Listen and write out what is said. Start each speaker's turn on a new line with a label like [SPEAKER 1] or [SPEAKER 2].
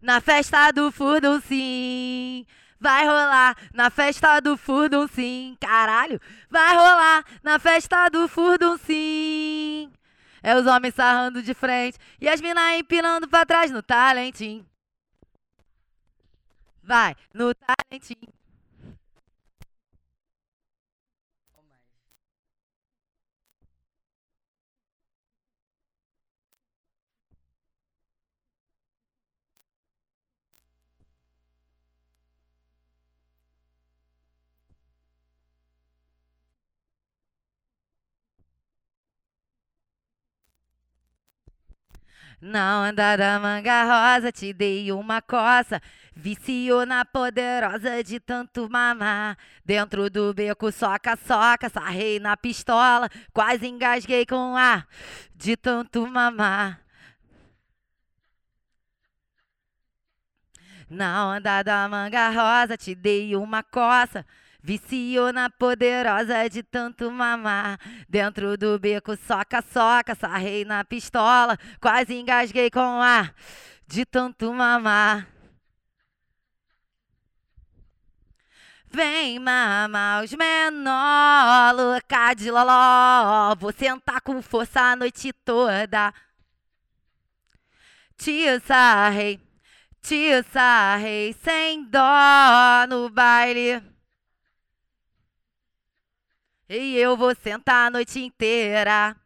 [SPEAKER 1] na festa do furdum sim. Vai rolar na festa do furdum sim, caralho. Vai rolar na festa do furdum sim. É os homens sarrando de frente e as minas empinando pra trás no talentinho. Vai, no talentinho. Na onda da manga rosa te dei uma coça. Viciou na poderosa de tanto mamar. Dentro do beco, soca, soca. Sarrei na pistola. Quase engasguei com ar de tanto mamar. Na onda da manga rosa te dei uma coça. Viciou na poderosa de tanto mamar. Dentro do beco, soca, soca. Sarrei na pistola. Quase engasguei com ar de tanto mamar. Vem mamar os menor, louca de loló. Vou sentar com força a noite toda. Te sarrei, te sarrei sem dó no baile. E eu vou sentar a noite inteira.